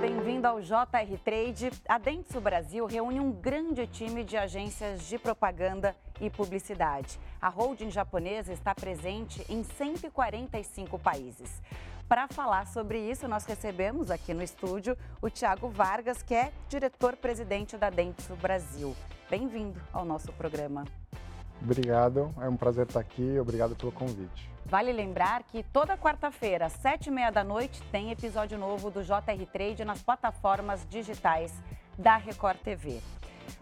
bem-vindo ao JR Trade. A Dentsu Brasil reúne um grande time de agências de propaganda e publicidade. A holding japonesa está presente em 145 países. Para falar sobre isso, nós recebemos aqui no estúdio o Tiago Vargas, que é diretor-presidente da Dentsu Brasil. Bem-vindo ao nosso programa. Obrigado, é um prazer estar aqui. Obrigado pelo convite. Vale lembrar que toda quarta-feira, às sete e meia da noite, tem episódio novo do JR Trade nas plataformas digitais da Record TV.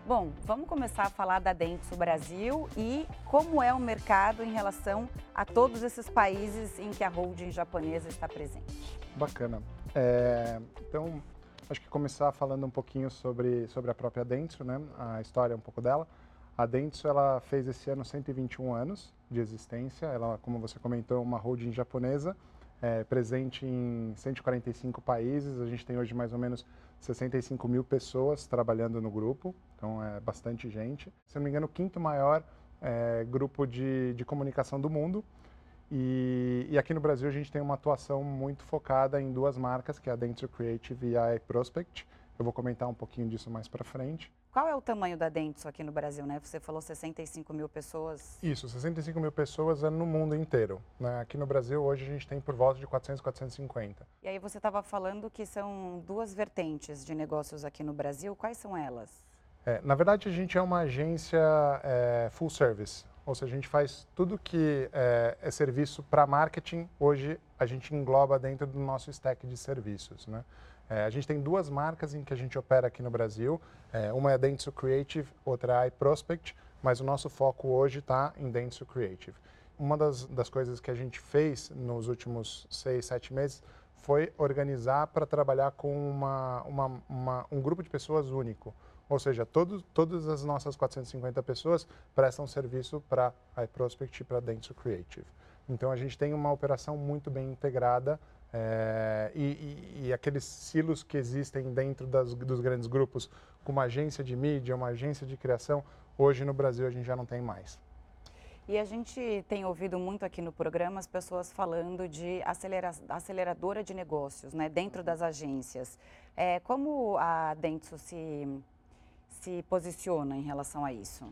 Bom, vamos começar a falar da Dentsu Brasil e como é o mercado em relação a todos esses países em que a holding japonesa está presente. Bacana. É, então, acho que começar falando um pouquinho sobre, sobre a própria Dentsu, né? a história um pouco dela. A Dentsu ela fez esse ano 121 anos de existência. Ela, como você comentou, é uma holding japonesa, é, presente em 145 países. A gente tem hoje mais ou menos 65 mil pessoas trabalhando no grupo, então é bastante gente. Se não me engano, o quinto maior é, grupo de, de comunicação do mundo. E, e, aqui no Brasil a gente tem uma atuação muito focada em duas marcas, que é a Dentsu Creative e a Prospect. Eu vou comentar um pouquinho disso mais para frente. Qual é o tamanho da Dentsu aqui no Brasil, né? Você falou 65 mil pessoas. Isso, 65 mil pessoas é no mundo inteiro. Né? Aqui no Brasil, hoje, a gente tem por volta de 400, 450. E aí você estava falando que são duas vertentes de negócios aqui no Brasil. Quais são elas? É, na verdade, a gente é uma agência é, full service. Ou seja, a gente faz tudo que é, é serviço para marketing, hoje a gente engloba dentro do nosso stack de serviços. Né? É, a gente tem duas marcas em que a gente opera aqui no Brasil. É, uma é a Dentsu Creative, outra é a iProspect, mas o nosso foco hoje está em Dentsu Creative. Uma das, das coisas que a gente fez nos últimos seis, sete meses foi organizar para trabalhar com uma, uma, uma, um grupo de pessoas único. Ou seja, todo, todas as nossas 450 pessoas prestam serviço para a iProspect e para a Dentsu Creative. Então a gente tem uma operação muito bem integrada é, e, e, aqueles silos que existem dentro das, dos grandes grupos, com uma agência de mídia, uma agência de criação, hoje no Brasil a gente já não tem mais. E a gente tem ouvido muito aqui no programa as pessoas falando de acelera, aceleradora de negócios, né, dentro das agências. É, como a Dentsu se, se posiciona em relação a isso?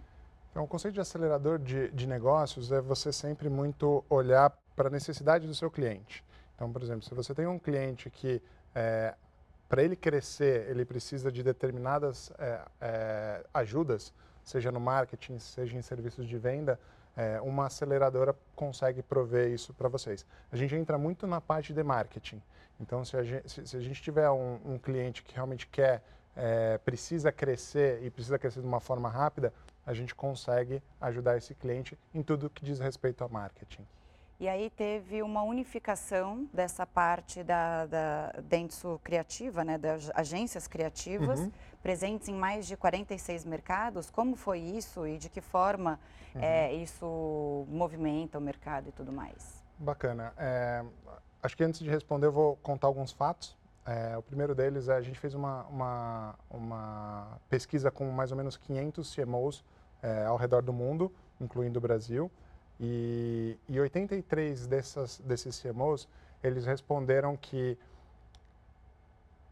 Então, o conceito de acelerador de, de negócios é você sempre muito olhar para a necessidade do seu cliente. Então, por exemplo, se você tem um cliente que, é, para ele crescer, ele precisa de determinadas é, é, ajudas, seja no marketing, seja em serviços de venda, é, uma aceleradora consegue prover isso para vocês. A gente entra muito na parte de marketing. Então, se a gente, se, se a gente tiver um, um, cliente que realmente quer, é, precisa crescer e precisa crescer de uma forma rápida, a gente consegue ajudar esse cliente em tudo que diz respeito a marketing. E aí teve uma unificação dessa parte da, da Dentsu Criativa, né, das agências criativas, uhum. presentes em mais de 46 mercados. Como foi isso e de que forma uhum. é, isso movimenta o mercado e tudo mais? Bacana. É, acho que antes de responder eu vou contar alguns fatos. É, o primeiro deles é a gente fez uma, uma, uma pesquisa com mais ou menos 500 CMOs é, ao redor do mundo, incluindo o Brasil. E, e 83 dessas, desses CMOs, eles responderam que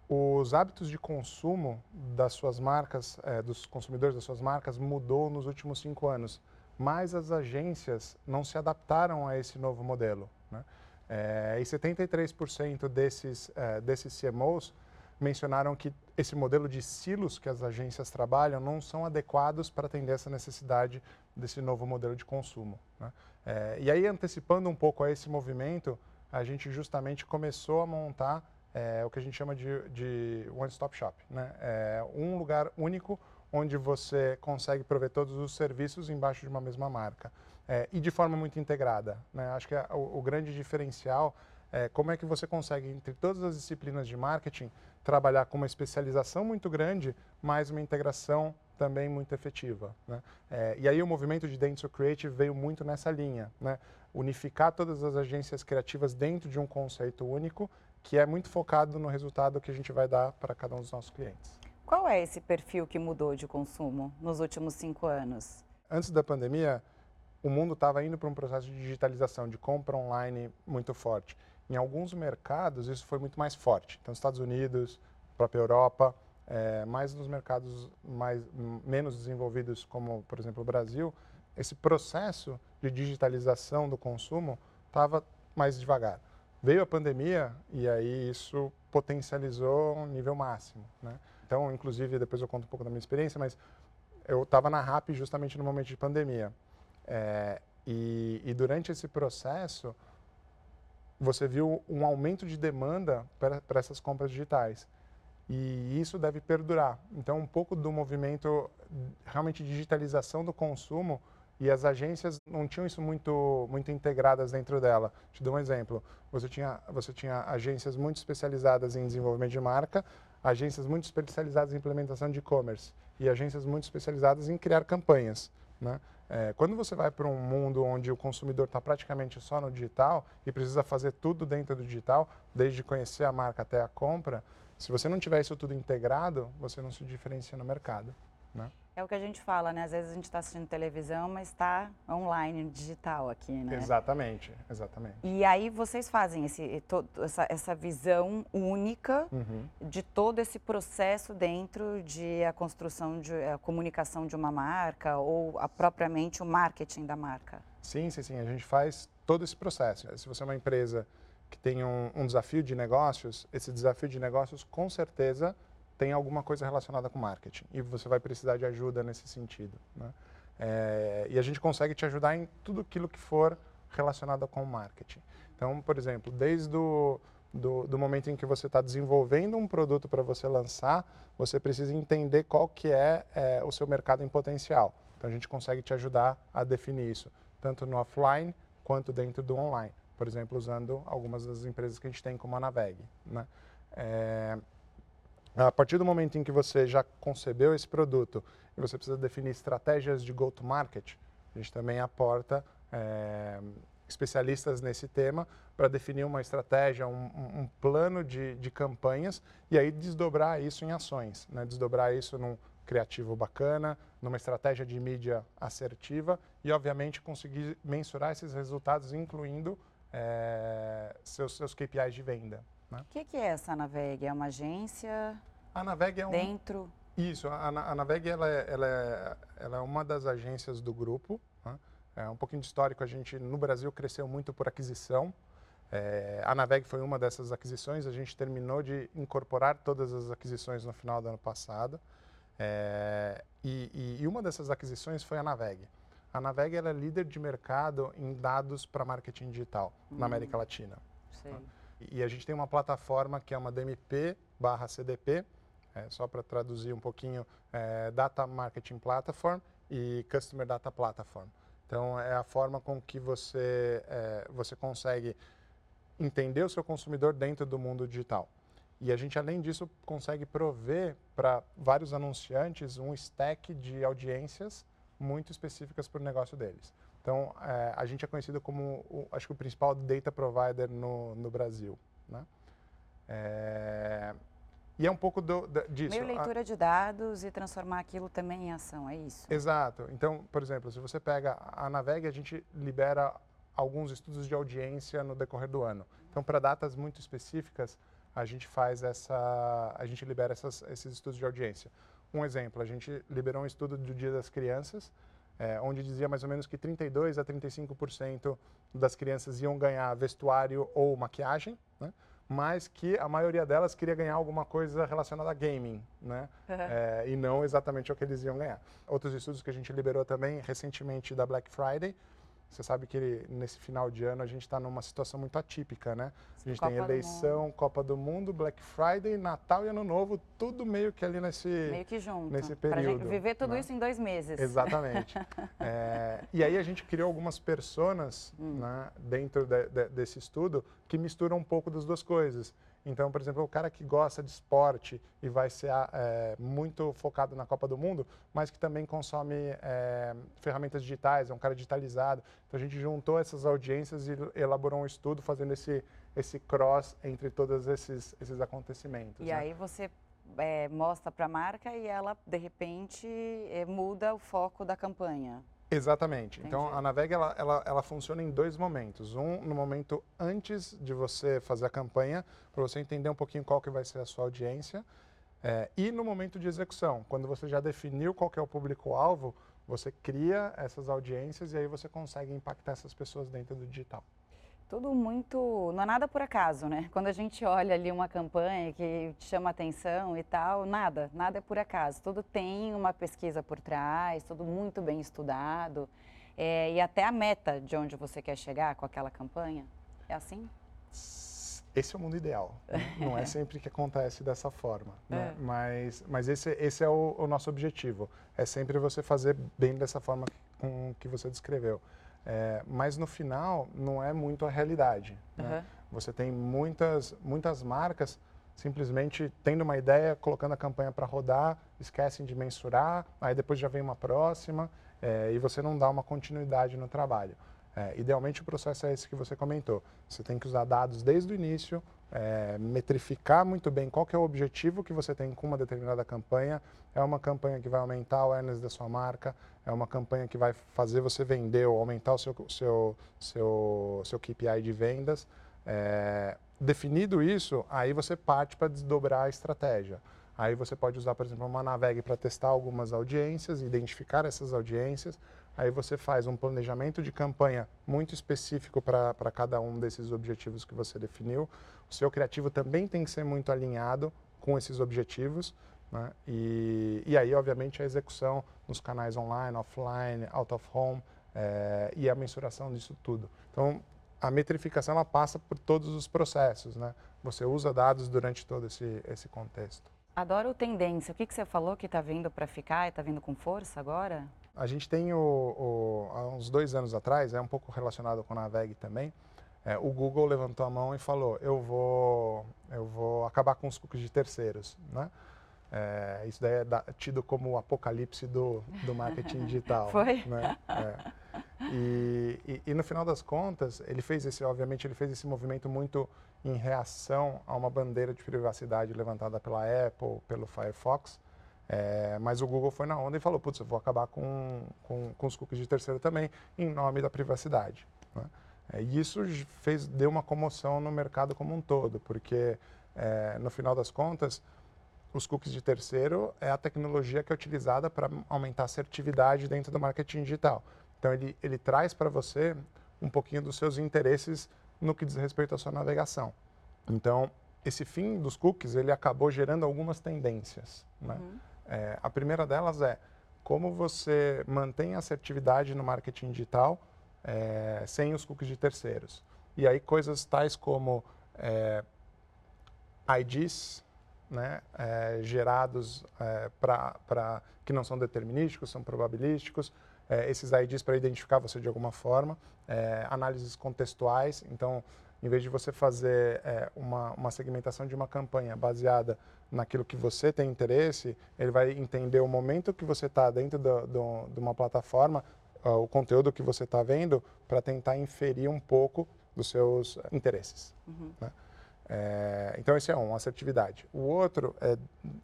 os hábitos de consumo das suas marcas, é, dos consumidores das suas marcas, mudou nos últimos cinco anos. Mas as agências não se adaptaram a esse novo modelo. Né? É, e 73% desses, é, desses CMOs mencionaram que esse modelo de silos que as agências trabalham não são adequados para atender essa necessidade desse novo modelo de consumo. Né? É, e aí, antecipando um pouco a esse movimento, a gente justamente começou a montar é, o que a gente chama de, de one-stop shop. Né? É um lugar único onde você consegue prover todos os serviços embaixo de uma mesma marca. É, e de forma muito integrada. Né? Acho que o, o grande diferencial é como é que você consegue, entre todas as disciplinas de marketing, trabalhar com uma especialização muito grande, mas uma integração também muito efetiva. Né? É, e aí o movimento de Dentsu Creative veio muito nessa linha, né? unificar todas as agências criativas dentro de um conceito único, que é muito focado no resultado que a gente vai dar para cada um dos nossos clientes. Qual é esse perfil que mudou de consumo nos últimos cinco anos? Antes da pandemia, o mundo estava indo para um processo de digitalização, de compra online muito forte. Em alguns mercados, isso foi muito mais forte. Então, Estados Unidos, própria Europa, é, mais nos mercados mais, menos desenvolvidos, como, por exemplo, o Brasil, esse processo de digitalização do consumo estava mais devagar. Veio a pandemia e aí isso potencializou um nível máximo. Né? Então, inclusive, depois eu conto um pouco da minha experiência, mas eu estava na RAP justamente no momento de pandemia. É, e, e, durante esse processo, você viu um aumento de demanda para essas compras digitais. E isso deve perdurar. Então, um pouco do movimento realmente digitalização do consumo e as agências não tinham isso muito muito integradas dentro dela. Te dou um exemplo. Você tinha você tinha agências muito especializadas em desenvolvimento de marca, agências muito especializadas em implementação de e-commerce e agências muito especializadas em criar campanhas, né? É, quando você vai para um mundo onde o consumidor está praticamente só no digital e precisa fazer tudo dentro do digital, desde conhecer a marca até a compra, se você não tiver isso tudo integrado, você não se diferencia no mercado. Né? É o que a gente fala, né? Às vezes a gente está assistindo televisão, mas está online, digital aqui, né? Exatamente, exatamente. E aí vocês fazem esse, todo, essa, essa visão única uhum. de todo esse processo dentro de a construção, de a comunicação de uma marca ou a, propriamente o marketing da marca. Sim, sim, sim. A gente faz todo esse processo. Se você é uma empresa que tem um, um desafio de negócios, esse desafio de negócios com certeza tem alguma coisa relacionada com marketing e você vai precisar de ajuda nesse sentido. Né? É, e a gente consegue te ajudar em tudo aquilo que for relacionado com marketing. Então, por exemplo, desde o do, do momento em que você está desenvolvendo um produto para você lançar, você precisa entender qual que é, é, o seu mercado em potencial. Então, a gente consegue te ajudar a definir isso, tanto no offline quanto dentro do online. Por exemplo, usando algumas das empresas que a gente tem como a Naveg. Né? É, a partir do momento em que você já concebeu esse produto e você precisa definir estratégias de go-to-market, a gente também aporta é, especialistas nesse tema para definir uma estratégia, um, um plano de, de, campanhas e aí desdobrar isso em ações, né? desdobrar isso num criativo bacana, numa estratégia de mídia assertiva e, obviamente, conseguir mensurar esses resultados, incluindo é, seus, seus KPIs de venda. Né? O que, que, é essa Naveg? É uma agência? A Naveg é um... Dentro? Isso, a, a Naveg ela é, ela, é, ela é uma das agências do grupo. Né? É um pouquinho de histórico, a gente no Brasil cresceu muito por aquisição. É, a Naveg foi uma dessas aquisições, a gente terminou de incorporar todas as aquisições no final do ano passado. É, e, e, uma dessas aquisições foi a Naveg. A Naveg é líder de mercado em dados para marketing digital hum. na América Latina. Sim. E a gente tem uma plataforma que é uma DMP barra CDP, é, só para traduzir um pouquinho, é, Data Marketing Platform e Customer Data Platform. Então, é a forma com que você, é, você consegue entender o seu consumidor dentro do mundo digital. E a gente, além disso, consegue prover para vários anunciantes um stack de audiências muito específicas para o negócio deles. Então, é, a gente é conhecido como, o, acho que o principal data provider no, no Brasil. Né? É, e é um pouco do, do, disso. Meio leitura a, de dados e transformar aquilo também em ação, é isso? Exato. Então, por exemplo, se você pega a Naveg, a gente libera alguns estudos de audiência no decorrer do ano. Então, para datas muito específicas, a gente faz essa, a gente libera essas, esses estudos de audiência. Um exemplo, a gente liberou um estudo do Dia das Crianças, é, onde dizia mais ou menos que 32 a 35% das crianças iam ganhar vestuário ou maquiagem, né? mas que a maioria delas queria ganhar alguma coisa relacionada a gaming, né? Uhum. É, e não exatamente o que eles iam ganhar. Outros estudos que a gente liberou também recentemente da Black Friday, você sabe que nesse final de ano a gente está numa situação muito atípica, né? A gente Copa tem eleição, do Copa do Mundo, Black Friday, Natal e Ano Novo, tudo meio que ali nesse meio que junto, nesse período. Pra gente viver tudo né? isso em dois meses. Exatamente. é, e aí a gente criou algumas personas hum. né, dentro de, de, desse estudo que misturam um pouco das duas coisas. Então, por exemplo, o cara que gosta de esporte e vai ser é, muito focado na Copa do Mundo, mas que também consome é, ferramentas digitais, é um cara digitalizado. Então, a gente juntou essas audiências e elaborou um estudo fazendo esse, esse cross entre todos esses, esses acontecimentos. E né? aí você é, mostra para a marca e ela, de repente, é, muda o foco da campanha. Exatamente. Entendi. Então, a Naveg, ela, ela, ela funciona em dois momentos. Um, no momento antes de você fazer a campanha, para você entender um pouquinho qual que vai ser a sua audiência. É, e no momento de execução, quando você já definiu qual é o público-alvo, você cria essas audiências e aí você consegue impactar essas pessoas dentro do digital. Tudo muito. Não é nada por acaso, né? Quando a gente olha ali uma campanha que chama atenção e tal, nada, nada é por acaso. Tudo tem uma pesquisa por trás, tudo muito bem estudado. É, e até a meta de onde você quer chegar com aquela campanha. É assim? Esse é o mundo ideal. Né? Não é sempre que acontece dessa forma. Né? É. Mas, mas esse, esse é o, o, nosso objetivo. É sempre você fazer bem dessa forma com que você descreveu. É, mas no final, não é muito a realidade. Uhum. Né? Você tem muitas, muitas marcas simplesmente tendo uma ideia, colocando a campanha para rodar, esquecem de mensurar, aí depois já vem uma próxima é, e você não dá uma continuidade no trabalho. É, idealmente o processo é esse que você comentou. Você tem que usar dados desde o início, é, metrificar muito bem qual é o objetivo que você tem com uma determinada campanha. É uma campanha que vai aumentar o awareness da sua marca, é uma campanha que vai fazer você vender ou aumentar o seu, seu, seu, seu KPI de vendas. É, definido isso, aí você parte para desdobrar a estratégia. Aí você pode usar, por exemplo, uma Naveg para testar algumas audiências, identificar essas audiências. Aí você faz um planejamento de campanha muito específico para cada um desses objetivos que você definiu. O seu criativo também tem que ser muito alinhado com esses objetivos. Né? E, e aí, obviamente, a execução nos canais online, offline, out of home é, e a mensuração disso tudo. Então, a metrificação ela passa por todos os processos. Né? Você usa dados durante todo esse, esse contexto. Adoro tendência. O que, que você falou que está vindo para ficar e está vindo com força agora? A gente tem, o, o, há uns dois anos atrás, é um pouco relacionado com a VEG também, é, o Google levantou a mão e falou, eu vou, eu vou acabar com os cookies de terceiros. Né? É, isso daí é da, tido como o apocalipse do, do marketing digital. Foi? Né? É. E, e, e, no final das contas, ele fez esse, obviamente, ele fez esse movimento muito em reação a uma bandeira de privacidade levantada pela Apple, pelo Firefox. É, mas o Google foi na onda e falou, putz, eu vou acabar com, com, com os cookies de terceiro também, em nome da privacidade. Né? É, e isso fez, deu uma comoção no mercado como um todo, porque, é, no final das contas, os cookies de terceiro é a tecnologia que é utilizada para aumentar a assertividade dentro do marketing digital. Então, ele, ele traz para você um pouquinho dos seus interesses no que diz respeito à sua navegação. Então, esse fim dos cookies, ele acabou gerando algumas tendências. Né? Uhum. É, a primeira delas é como você mantém a assertividade no marketing digital é, sem os cookies de terceiros. E aí coisas tais como é, IDs né, é, gerados é, para que não são determinísticos, são probabilísticos, é, esses IDs para identificar você de alguma forma, é, análises contextuais. Então, em vez de você fazer é, uma, uma segmentação de uma campanha baseada naquilo que você tem interesse, ele vai entender o momento que você está dentro do, do, de uma plataforma, uh, o conteúdo que você está vendo, para tentar inferir um pouco dos seus interesses. Uhum. Né? É, então, esse é um, assertividade. O outro é,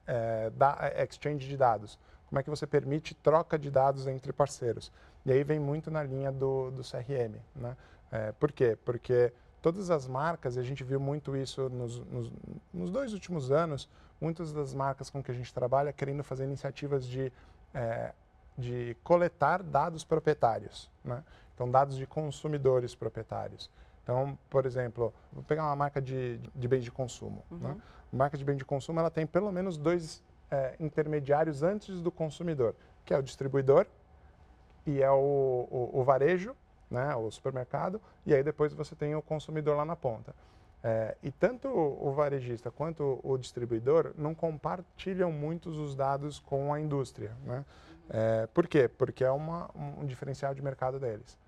é, da, é exchange de dados como é que você permite troca de dados entre parceiros. E aí vem muito na linha do, do CRM. Né? É, por quê? Porque todas as marcas, e a gente viu muito isso nos, nos, nos, dois últimos anos, muitas das marcas com que a gente trabalha querendo fazer iniciativas de, é, de coletar dados proprietários. Né? Então, dados de consumidores proprietários. Então, por exemplo, vou pegar uma marca de, de bens de consumo. Uhum. Né? marca de bem de consumo ela tem pelo menos dois é, intermediários antes do consumidor, que é o distribuidor e é o, o, o, varejo, né, o supermercado, e aí depois você tem o consumidor lá na ponta. É, e tanto o varejista quanto o distribuidor não compartilham muitos os dados com a indústria. Né? É, por quê? Porque é uma, um diferencial de mercado deles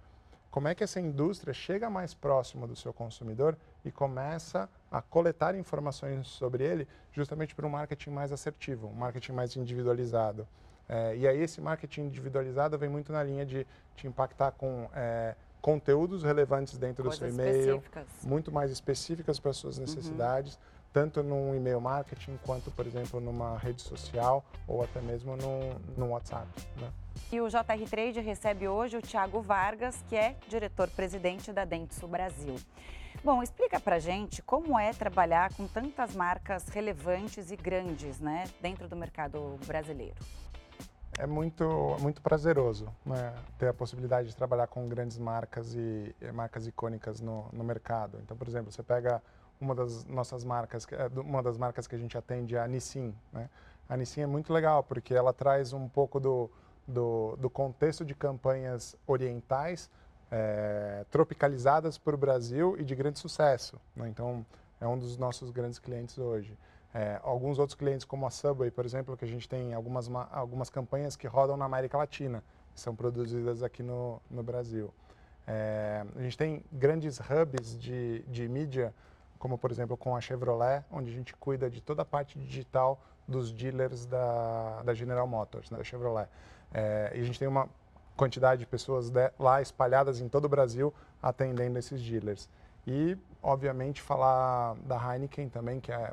como é que essa indústria chega mais próximo do seu consumidor e começa a coletar informações sobre ele justamente para um marketing mais assertivo, um marketing mais individualizado. É, e aí esse marketing individualizado vem muito na linha de te impactar com é, conteúdos relevantes dentro Coisas do seu e-mail, muito mais específicas para as suas uhum. necessidades, uhum. tanto num e-mail marketing quanto, por exemplo, numa rede social ou até mesmo no, no WhatsApp. Né? E o JR Trade recebe hoje o Tiago Vargas, que é diretor-presidente da Dentsu Brasil. Bom, explica pra gente como é trabalhar com tantas marcas relevantes e grandes, né, dentro do mercado brasileiro. É muito, muito prazeroso né, ter a possibilidade de trabalhar com grandes marcas e, e marcas icônicas no, no mercado. Então, por exemplo, você pega uma das nossas marcas, é, uma das marcas que a gente atende, a Nissin. Né? A Nissin é muito legal porque ela traz um pouco do, do, do contexto de campanhas orientais é, tropicalizadas para o Brasil e de grande sucesso. Né? Então, é um dos nossos grandes clientes hoje. É, alguns outros clientes, como a Subway, por exemplo, que a gente tem algumas, algumas campanhas que rodam na América Latina, que são produzidas aqui no, no Brasil. É, a gente tem grandes hubs de, de mídia, como por exemplo com a Chevrolet, onde a gente cuida de toda a parte digital dos dealers da, da General Motors, né, da Chevrolet. É, e a gente tem uma quantidade de pessoas de, lá espalhadas em todo o Brasil atendendo esses dealers. E, obviamente, falar da Heineken também, que é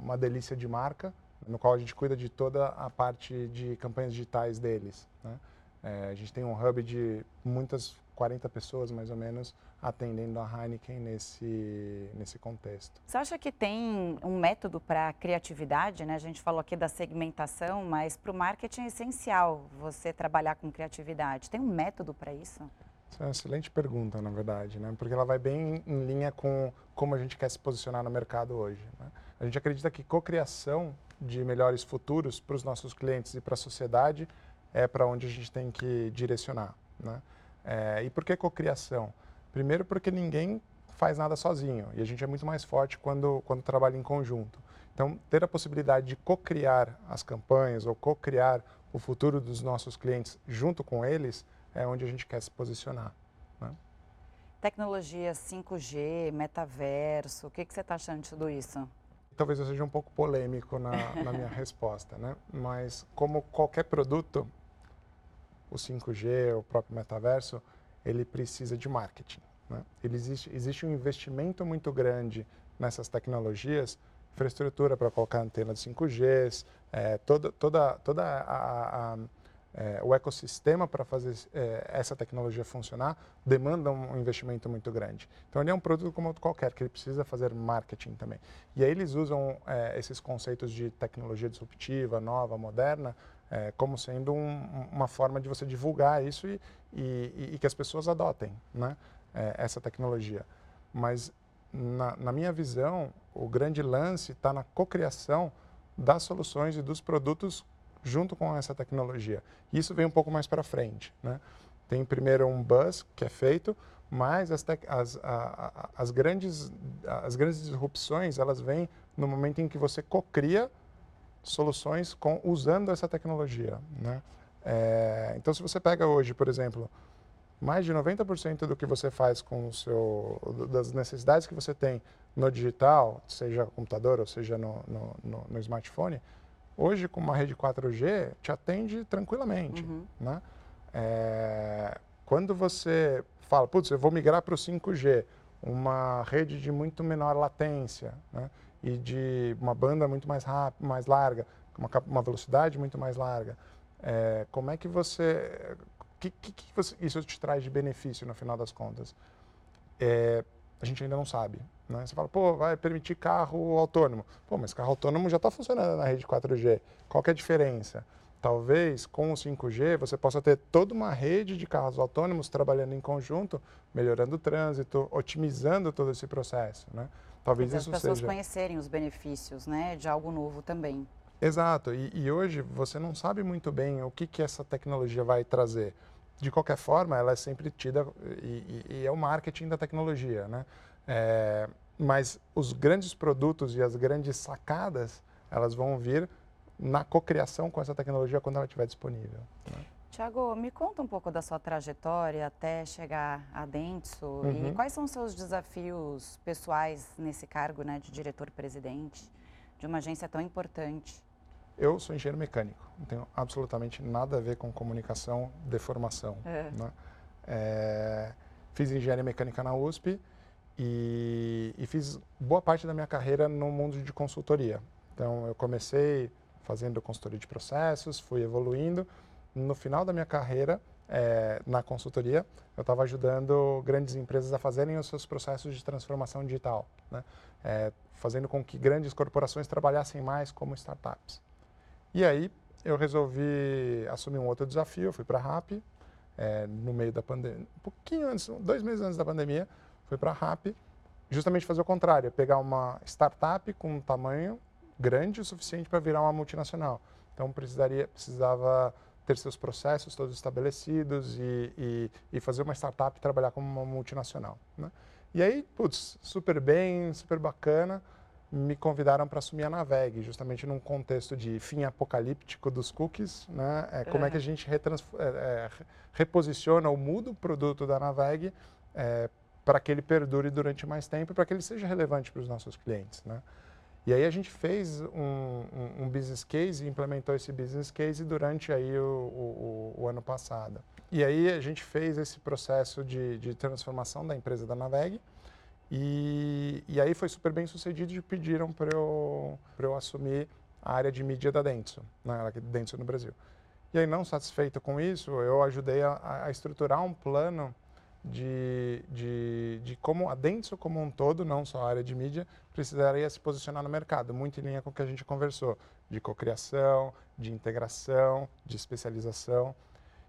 uma delícia de marca, no qual a gente cuida de toda a parte de campanhas digitais deles. Né? É, a gente tem um hub de muitas 40 pessoas, mais ou menos, atendendo a Heineken nesse, nesse contexto. Você acha que tem um método para criatividade? Né? A gente falou aqui da segmentação, mas para o marketing é essencial você trabalhar com criatividade. Tem um método para isso? Essa é uma excelente pergunta, na verdade, né? porque ela vai bem em linha com como a gente quer se posicionar no mercado hoje. Né? A gente acredita que cocriação de melhores futuros para os nossos clientes e para a sociedade é para onde a gente tem que direcionar. Né? É, e por que cocriação? Primeiro porque ninguém faz nada sozinho e a gente é muito mais forte quando, quando trabalha em conjunto. Então, ter a possibilidade de co-criar as campanhas ou co-criar o futuro dos nossos clientes junto com eles é onde a gente quer se posicionar. Né? Tecnologia 5G, metaverso, o que, que você está achando de tudo isso? Talvez eu seja um pouco polêmico na, na minha resposta, né? mas como qualquer produto, o 5G, o próprio metaverso, ele precisa de marketing. Né? Ele existe, existe um investimento muito grande nessas tecnologias, infraestrutura para colocar antena de 5G, é, toda, toda, toda a, a, é, o ecossistema para fazer é, essa tecnologia funcionar demanda um investimento muito grande. Então ele é um produto como outro qualquer, que ele precisa fazer marketing também. E aí eles usam é, esses conceitos de tecnologia disruptiva, nova, moderna, é, como sendo um, uma forma de você divulgar isso e, e, e que as pessoas adotem né, é, essa tecnologia. Mas, na, na, minha visão, o grande lance está na cocriação das soluções e dos produtos junto com essa tecnologia. Isso vem um pouco mais para frente. Né? Tem primeiro um buzz que é feito, mas as, as, a, a, as, grandes, as grandes disrupções elas vêm no momento em que você cocria soluções com, usando essa tecnologia. Né? É, então, se você pega hoje, por exemplo, mais de 90% do que você faz com o seu, das necessidades que você tem no digital, seja computador ou seja no, no, no, no smartphone, hoje com uma rede 4G te atende tranquilamente. Uhum. Né? É, quando você fala, putz, eu vou migrar para o 5G, uma rede de muito menor latência, né? e de uma banda muito mais rápida, mais larga, uma, uma velocidade muito mais larga. É, como é que você, que, que, que você, isso te traz de benefício no final das contas? É, a gente ainda não sabe. Né? Você fala, pô, vai permitir carro autônomo. Pô, mas carro autônomo já está funcionando na rede 4G. Qual é a diferença? Talvez com o 5G você possa ter toda uma rede de carros autônomos trabalhando em conjunto, melhorando o trânsito, otimizando todo esse processo. Né? Talvez isso seja. As pessoas conhecerem os benefícios né, de algo novo também. Exato. E, e, hoje você não sabe muito bem o que, que essa tecnologia vai trazer. De qualquer forma, ela é sempre tida e, e, e é o marketing da tecnologia, né? É, mas os grandes produtos e as grandes sacadas, elas vão vir na cocriação com essa tecnologia quando ela estiver disponível. Né? Tiago, me conta um pouco da sua trajetória até chegar a Dentsu uhum. e quais são os seus desafios pessoais nesse cargo né, de diretor-presidente de uma agência tão importante? Eu sou engenheiro mecânico, não tenho absolutamente nada a ver com comunicação de formação. É. Né? É, fiz engenharia mecânica na USP e, e fiz boa parte da minha carreira no mundo de consultoria. Então, eu comecei fazendo consultoria de processos, fui evoluindo no final da minha carreira, é, na consultoria, eu estava ajudando grandes empresas a fazerem os seus processos de transformação digital, né? É, fazendo com que grandes corporações trabalhassem mais como startups. E aí eu resolvi assumir um outro desafio, fui para a RAP, é, no meio da pandemia, um pouquinho antes, dois meses antes da pandemia, fui para a RAP, justamente fazer o contrário, pegar uma startup com um tamanho grande o suficiente para virar uma multinacional. Então precisaria, precisava ter seus processos todos estabelecidos e, e, e fazer uma startup trabalhar como uma multinacional. Né? E aí, putz, super bem, super bacana me convidaram para assumir a Naveg, justamente num contexto de fim apocalíptico dos cookies, né? É, como é. é que a gente é, é, reposiciona ou muda o produto da Naveg é, para que ele perdure durante mais tempo e para que ele seja relevante para os nossos clientes, né? E aí a gente fez um, um, um, business case e implementou esse business case durante aí o, o, o, ano passado. E aí a gente fez esse processo de, de transformação da empresa da Naveg, e, e aí foi super bem sucedido e pediram para eu, eu assumir a área de mídia da Dentsu, né, Dentsu no Brasil. E aí, não satisfeito com isso, eu ajudei a, a estruturar um plano de, de, de, como a Dentsu como um todo, não só a área de mídia, precisaria se posicionar no mercado, muito em linha com o que a gente conversou, de cocriação, de integração, de especialização.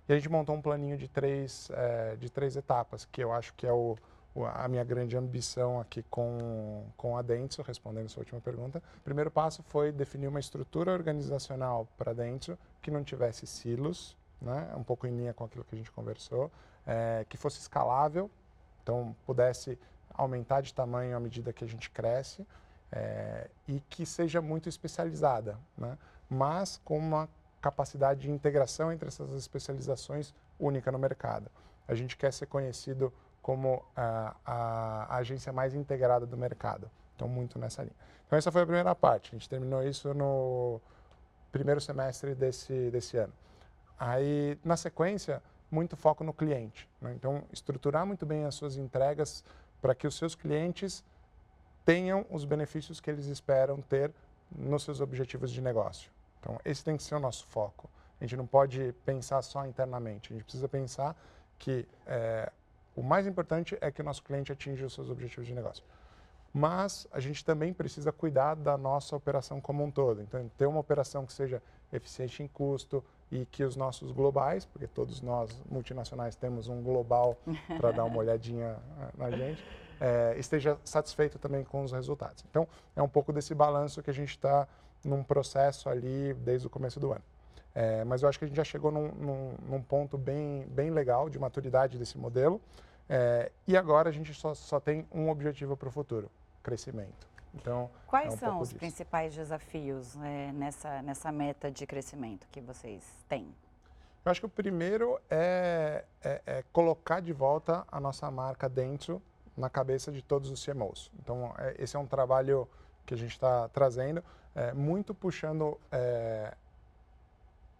E a gente montou um planinho de três, é, de três etapas, que eu acho que é o, a minha grande ambição aqui com, com a Dentsu, respondendo a sua última pergunta. O primeiro passo foi definir uma estrutura organizacional para a Dentsu que não tivesse silos, né, um pouco em linha com aquilo que a gente conversou, é, que fosse escalável, então pudesse aumentar de tamanho à medida que a gente cresce é, e que seja muito especializada, né, mas com uma capacidade de integração entre essas especializações única no mercado. A gente quer ser conhecido como a, a, agência mais integrada do mercado. Então, muito nessa linha. Então, essa foi a primeira parte. A gente terminou isso no primeiro semestre desse, desse ano. Aí, na sequência, muito foco no cliente. Né? Então, estruturar muito bem as suas entregas para que os seus clientes tenham os benefícios que eles esperam ter nos seus objetivos de negócio. Então, esse tem que ser o nosso foco. A gente não pode pensar só internamente. A gente precisa pensar que é, o mais importante é que o nosso cliente atinja os seus objetivos de negócio. Mas a gente também precisa cuidar da nossa operação como um todo. Então, ter uma operação que seja eficiente em custo e que os nossos globais, porque todos nós multinacionais temos um global para dar uma olhadinha eh, na gente, é, esteja satisfeito também com os resultados. Então, é um pouco desse balanço que a gente está num processo ali desde o começo do ano. É, mas eu acho que a gente já chegou num, num, num ponto bem, bem legal de maturidade desse modelo. É, e agora a gente só, só tem um objetivo para o futuro: crescimento. Então, Quais é um são os disso. principais desafios é, nessa, nessa meta de crescimento que vocês têm? Eu acho que o primeiro é, é, é colocar de volta a nossa marca dentro na cabeça de todos os CMOs. Então, é, esse é um trabalho que a gente está trazendo, é, muito puxando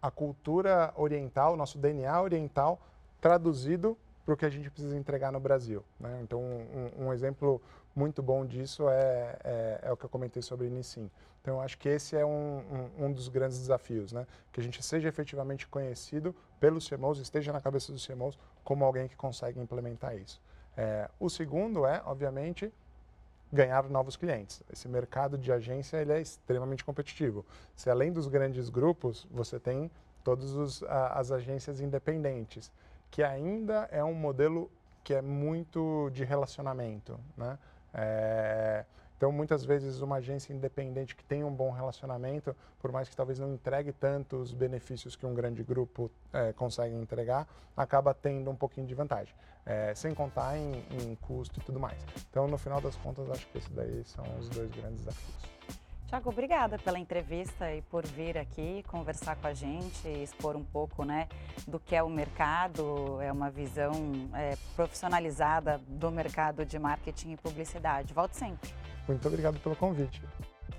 a cultura oriental, nosso DNA oriental, traduzido para o que a gente precisa entregar no Brasil. Né? Então, um, um, exemplo muito bom disso é, é, é, o que eu comentei sobre o Nissin. Então, eu acho que esse é um, um, um, dos grandes desafios, né? que a gente seja efetivamente conhecido pelos CMOs, esteja na cabeça dos CMOs como alguém que consegue implementar isso. É, o segundo é, obviamente, ganhar novos clientes. Esse mercado de agência ele é extremamente competitivo. Se além dos grandes grupos, você tem todas as agências independentes que ainda é um modelo que é muito de relacionamento, né? É, então, muitas vezes, uma agência independente que tem um bom relacionamento, por mais que talvez não entregue tantos benefícios que um grande grupo é, consegue entregar, acaba tendo um pouquinho de vantagem, é, sem contar em, em custo e tudo mais. Então, no final das contas, acho que esses daí são os dois grandes desafios. Tiago, obrigada pela entrevista e por vir aqui conversar com a gente, expor um pouco né, do que é o mercado, é uma visão é, profissionalizada do mercado de marketing e publicidade. Volte sempre. Muito obrigado pelo convite.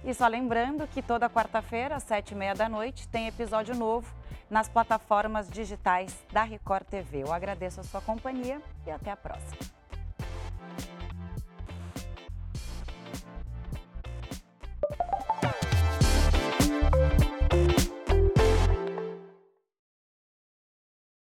E só lembrando que toda quarta-feira, às sete e meia da noite, tem episódio novo nas plataformas digitais da Record TV. Eu agradeço a sua companhia e até a próxima.